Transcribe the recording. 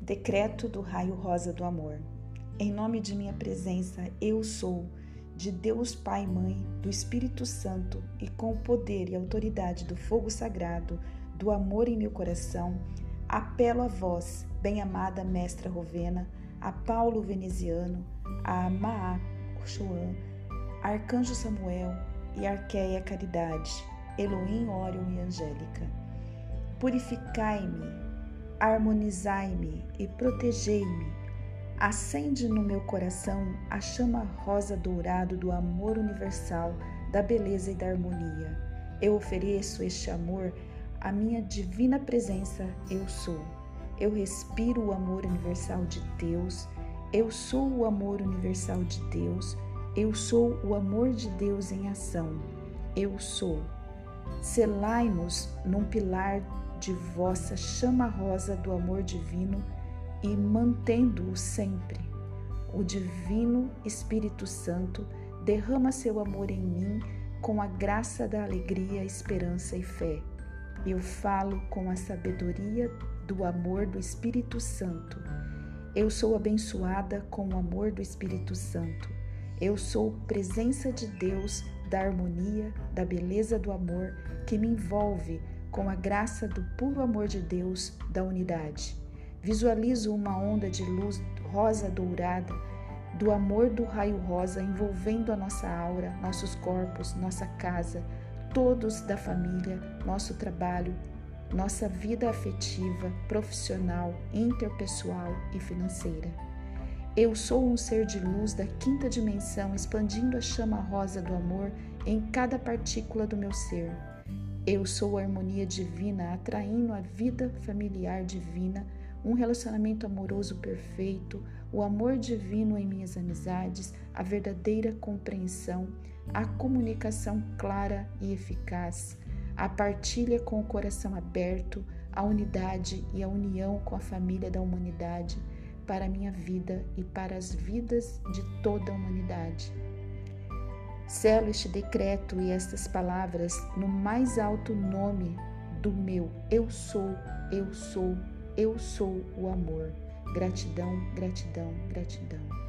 Decreto do raio rosa do amor. Em nome de minha presença, eu sou, de Deus Pai e Mãe, do Espírito Santo e com o poder e autoridade do fogo sagrado, do amor em meu coração, apelo a vós, bem-amada Mestra Rovena, a Paulo Veneziano, a Maa Oxuan, Arcanjo Samuel e Arqueia Caridade, Elohim Órion e Angélica. Purificai-me, harmonizai-me e protegei-me. Acende no meu coração a chama rosa dourado do amor universal, da beleza e da harmonia. Eu ofereço este amor à minha divina presença, eu sou. Eu respiro o amor universal de Deus. Eu sou o amor universal de Deus. Eu sou o amor de Deus em ação. Eu sou. Selai-nos num pilar de vossa chama rosa do amor divino e mantendo-o sempre. O Divino Espírito Santo derrama seu amor em mim com a graça da alegria, esperança e fé. Eu falo com a sabedoria do amor do Espírito Santo. Eu sou abençoada com o amor do Espírito Santo. Eu sou presença de Deus, da harmonia, da beleza do amor que me envolve com a graça do puro amor de Deus, da unidade. Visualizo uma onda de luz rosa dourada do amor do raio rosa envolvendo a nossa aura, nossos corpos, nossa casa, todos da família, nosso trabalho, nossa vida afetiva, profissional, interpessoal e financeira. Eu sou um ser de luz da quinta dimensão, expandindo a chama rosa do amor em cada partícula do meu ser. Eu sou a harmonia divina, atraindo a vida familiar divina, um relacionamento amoroso perfeito, o amor divino em minhas amizades, a verdadeira compreensão, a comunicação clara e eficaz a partilha com o coração aberto, a unidade e a união com a família da humanidade para a minha vida e para as vidas de toda a humanidade. Selo este decreto e estas palavras no mais alto nome do meu Eu sou, eu sou, eu sou o amor. Gratidão, gratidão, gratidão.